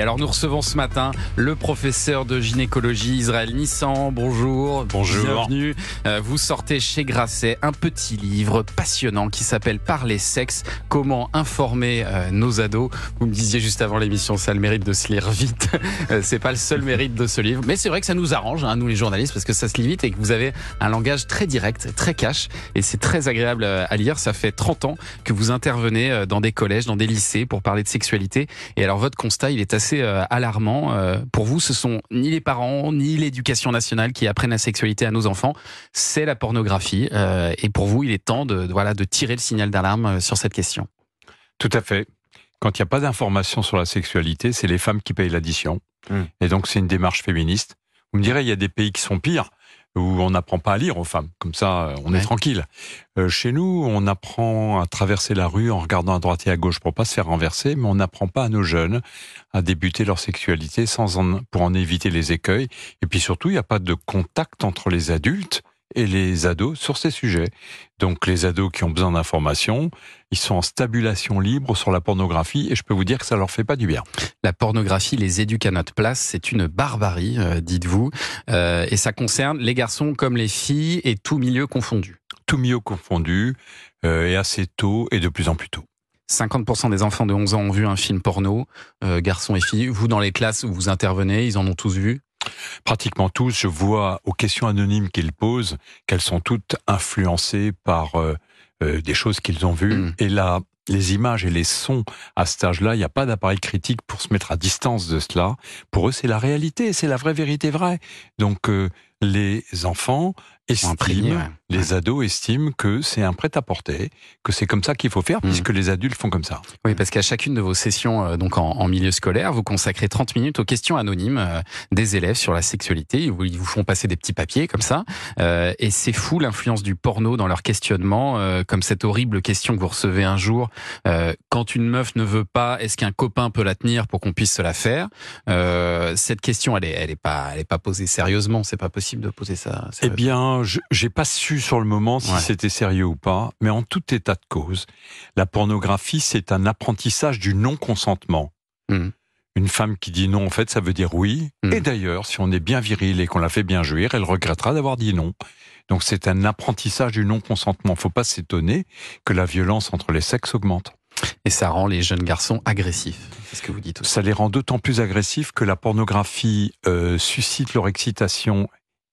Alors nous recevons ce matin le professeur de gynécologie Israël Nissan. Bonjour. Bonjour. Bienvenue. Euh, vous sortez chez Grasset un petit livre passionnant qui s'appelle Parler sexe, comment informer euh, nos ados. Vous me disiez juste avant l'émission, ça a le mérite de se lire vite. Euh, c'est pas le seul mérite de ce livre, mais c'est vrai que ça nous arrange, hein, nous les journalistes, parce que ça se lit vite et que vous avez un langage très direct, très cash, et c'est très agréable à lire. Ça fait 30 ans que vous intervenez dans des collèges, dans des lycées pour parler de sexualité. Et alors votre constat, il est assez euh, alarmant. Euh, pour vous, ce sont ni les parents, ni l'éducation nationale qui apprennent la sexualité à nos enfants, c'est la pornographie. Euh, et pour vous, il est temps de, voilà, de tirer le signal d'alarme sur cette question. Tout à fait. Quand il n'y a pas d'information sur la sexualité, c'est les femmes qui payent l'addition. Hmm. Et donc, c'est une démarche féministe. Vous me direz, il y a des pays qui sont pires où on n'apprend pas à lire aux femmes. Comme ça, euh, on est tranquille. Euh, chez nous, on apprend à traverser la rue en regardant à droite et à gauche pour pas se faire renverser, mais on n'apprend pas à nos jeunes à débuter leur sexualité sans pour en éviter les écueils. Et puis surtout, il n'y a pas de contact entre les adultes et les ados sur ces sujets. Donc les ados qui ont besoin d'informations, ils sont en stabulation libre sur la pornographie et je peux vous dire que ça leur fait pas du bien. La pornographie les éduque à notre place, c'est une barbarie, euh, dites-vous, euh, et ça concerne les garçons comme les filles et tout milieu confondu. Tout milieu confondu euh, et assez tôt et de plus en plus tôt. 50% des enfants de 11 ans ont vu un film porno, garçons et filles. Vous, dans les classes où vous intervenez, ils en ont tous vu Pratiquement tous, je vois aux questions anonymes qu'ils posent qu'elles sont toutes influencées par euh, euh, des choses qu'ils ont vues. Mm. Et là, les images et les sons à cet âge-là, il n'y a pas d'appareil critique pour se mettre à distance de cela. Pour eux, c'est la réalité, c'est la vraie vérité vraie. Donc, euh, les enfants estiment, les ados estiment que c'est un prêt-à-porter, que c'est comme ça qu'il faut faire, hmm. puisque les adultes font comme ça. Oui, parce qu'à chacune de vos sessions euh, donc en, milieu scolaire, vous consacrez 30 minutes aux questions anonymes euh, des élèves sur la sexualité. Ils vous, ils vous, font passer des petits papiers comme ça. Euh, et c'est fou l'influence du porno dans leur questionnement, comme cette horrible question que vous recevez un jour. Quand une meuf ne veut pas, est-ce qu'un copain peut la tenir pour qu'on puisse se la faire? Cette question, elle est, elle est pas, elle est pas posée sérieusement. C'est pas possible de poser ça. Eh bien, je j'ai pas su sur le moment si c'était sérieux ou pas, mais en tout état de cause, la pornographie, c'est un apprentissage du non-consentement. Mmh. Une femme qui dit non, en fait, ça veut dire oui. Mmh. Et d'ailleurs, si on est bien viril et qu'on la fait bien jouir, elle regrettera d'avoir dit non. Donc c'est un apprentissage du non-consentement. Faut pas s'étonner que la violence entre les sexes augmente. Et ça rend les jeunes garçons agressifs. C'est ce que vous dites aussi. Ça les rend d'autant plus agressifs que la pornographie euh, suscite leur excitation,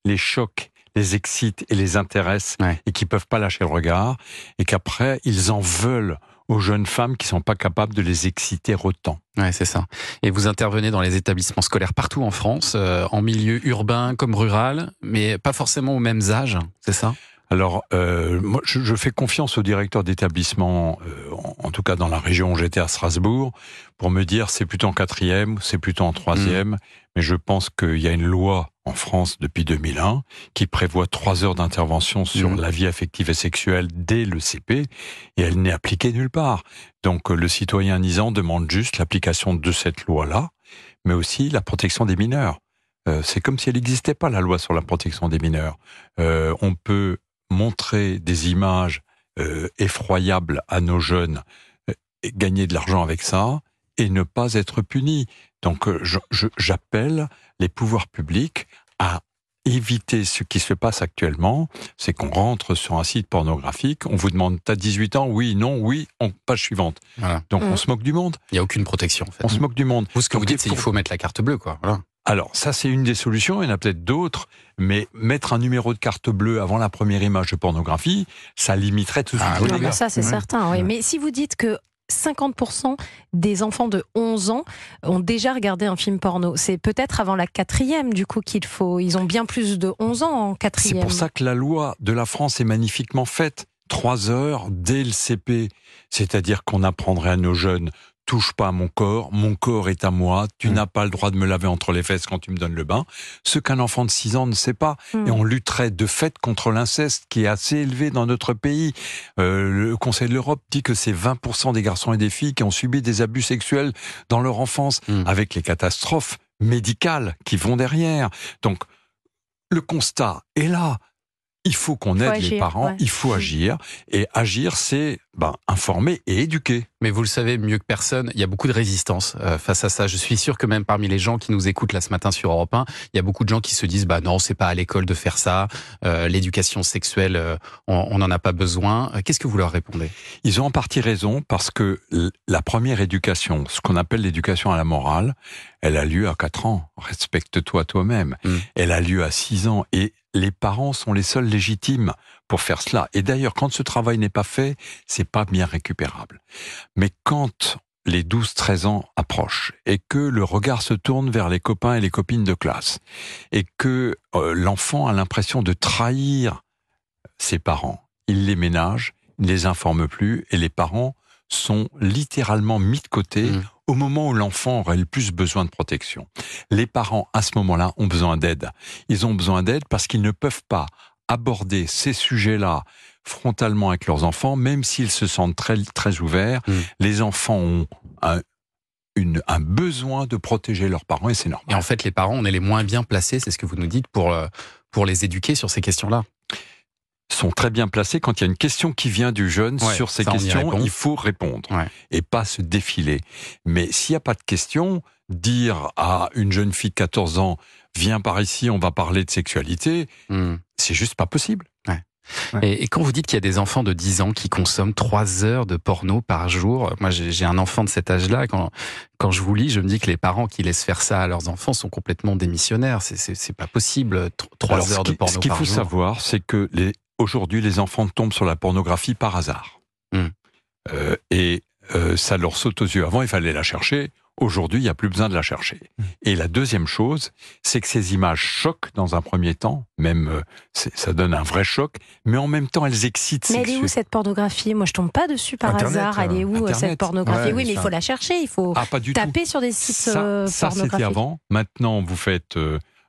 les chocs les excitent et les intéressent et qui peuvent pas lâcher le regard et qu'après ils en veulent aux jeunes femmes qui sont pas capables de les exciter autant. Ouais, c'est ça. Et vous intervenez dans les établissements scolaires partout en France, euh, en milieu urbain comme rural, mais pas forcément aux mêmes âges, c'est ça? Alors, euh, moi, je, fais confiance au directeur d'établissement, euh, en, tout cas dans la région où j'étais à Strasbourg, pour me dire c'est plutôt en quatrième, c'est plutôt en troisième, mm. mais je pense qu'il y a une loi en France depuis 2001 qui prévoit trois heures d'intervention sur mm. la vie affective et sexuelle dès le CP, et elle n'est appliquée nulle part. Donc, euh, le citoyen nisant demande juste l'application de cette loi-là, mais aussi la protection des mineurs. c'est comme si elle n'existait pas, la loi sur la protection des mineurs. on peut montrer des images euh, effroyables à nos jeunes, euh, et gagner de l'argent avec ça, et ne pas être puni. Donc euh, j'appelle les pouvoirs publics à éviter ce qui se passe actuellement, c'est qu'on rentre sur un site pornographique, on vous demande t'as 18 ans, oui, non, oui, on, page suivante. Donc on mmh. se moque du monde. Il n'y a aucune protection. En fait. On se moque du monde. Vous ce que vous dites, c'est qu'il faut mettre la carte bleue, quoi. Voilà. Alors, ça, c'est une des solutions, il y en a peut-être d'autres, mais mettre un numéro de carte bleue avant la première image de pornographie, ça limiterait tout ah, oui, bah, Ça, c'est certain, oui. Mais si vous dites que 50% des enfants de 11 ans ont déjà regardé un film porno. C'est peut-être avant la quatrième, du coup, qu'il faut. Ils ont bien plus de 11 ans en quatrième. C'est pour ça que la loi de la France est magnifiquement faite. Trois heures dès le CP. C'est-à-dire qu'on apprendrait à nos jeunes touche pas à mon corps, mon corps est à moi, tu mm. n'as pas le droit de me laver entre les fesses quand tu me donnes le bain, ce qu'un enfant de 6 ans ne sait pas. Mm. Et on lutterait de fait contre l'inceste qui est assez élevé dans notre pays. Euh, le Conseil de l'Europe dit que c'est 20% des garçons et des filles qui ont subi des abus sexuels dans leur enfance, mm. avec les catastrophes médicales qui vont derrière. Donc, le constat est là il faut qu'on aide les parents, il faut agir. Et agir, c'est ben, informer et éduquer. Mais vous le savez mieux que personne, il y a beaucoup de résistance euh, face à ça. Je suis sûr que même parmi les gens qui nous écoutent là ce matin sur Europe 1, il y a beaucoup de gens qui se disent bah non, c'est pas à l'école de faire ça, euh, l'éducation sexuelle, euh, on n'en a pas besoin. Qu'est-ce que vous leur répondez? Ils ont en partie raison parce que la première éducation, ce qu'on appelle l'éducation à la morale, elle a lieu à 4 ans. Respecte-toi toi-même. Mm. Elle a lieu à 6 ans et les parents sont les seuls légitimes pour faire cela. Et d'ailleurs, quand ce travail n'est pas fait, c'est pas bien récupérable. Mais quand les 12-13 ans approchent et que le regard se tourne vers les copains et les copines de classe et que euh, l'enfant a l'impression de trahir ses parents, il les ménage, ne les informe plus et les parents sont littéralement mis de côté mmh. Au moment où l'enfant aurait le plus besoin de protection. Les parents, à ce moment-là, ont besoin d'aide. Ils ont besoin d'aide parce qu'ils ne peuvent pas aborder ces sujets-là frontalement avec leurs enfants, même s'ils se sentent très, très ouverts. Mmh. Les enfants ont un, un besoin de protéger leurs parents et c'est normal. Et en fait, les parents, on est les moins bien placés, c'est ce que vous nous dites, pour, euh, pour les éduquer sur ces questions-là sont très bien placés quand il y a une question qui vient du jeune sur ces questions, il faut répondre et pas se défiler. Mais s'il n'y a pas de question, dire à une jeune fille de 14 ans viens par ici, on va parler de sexualité, hmm. c'est juste pas possible. Et, quand vous dites qu'il y a des enfants de 10 ans qui consomment 3 heures de porno par jour, moi j'ai un enfant de cet âge-là, quand, quand je vous lis, je me dis que les parents qui laissent faire ça à leurs enfants sont complètement démissionnaires. C'est pas possible, 3 heures de porno par jour. Ce qu'il faut savoir, c'est que les, aujourd'hui, les enfants tombent sur la pornographie par hasard. Hmm. Euh, et euh, ça leur saute aux yeux. Avant, il fallait la chercher. Aujourd'hui, il n'y a plus besoin de la chercher. Hmm. Et la deuxième chose, c'est que ces images choquent dans un premier temps, même euh, ça donne un vrai choc, mais en même temps, elles excitent. Mais elle est où cette pornographie? Moi, je tombe pas dessus par hasard. Elle est où cette pornographie? Oui, mais il faut la chercher, il faut ah, taper sur des sites ça, ça c'était avant. Maintenant, vous faites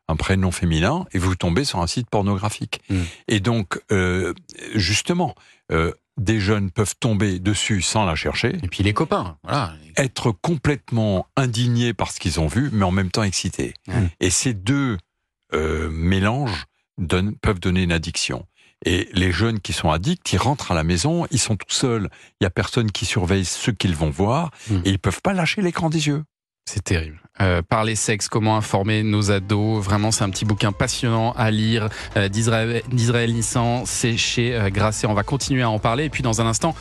un prénom féminin et vous tombez sur un site pornographique. Hmm. Et donc, euh, justement, euh, des jeunes peuvent tomber dessus sans la chercher. Et puis les copains, voilà. Être complètement indignés par ce qu'ils ont vu, mais en même temps excités. Et ces deux euh, mélanges donnent, peuvent donner une addiction. Et les jeunes qui sont addicts, ils rentrent à la maison, ils sont tout seuls, il y a personne qui surveille ce qu'ils vont voir, hmm. et ils peuvent pas lâcher l'écran des yeux. C'est terrible. Euh, parler sexe, comment informer nos ados? Vraiment, c'est un petit bouquin passionnant à lire euh, d'Israël Nissan. C'est chez euh, Grasset. On va continuer à en parler. Et puis, dans un instant,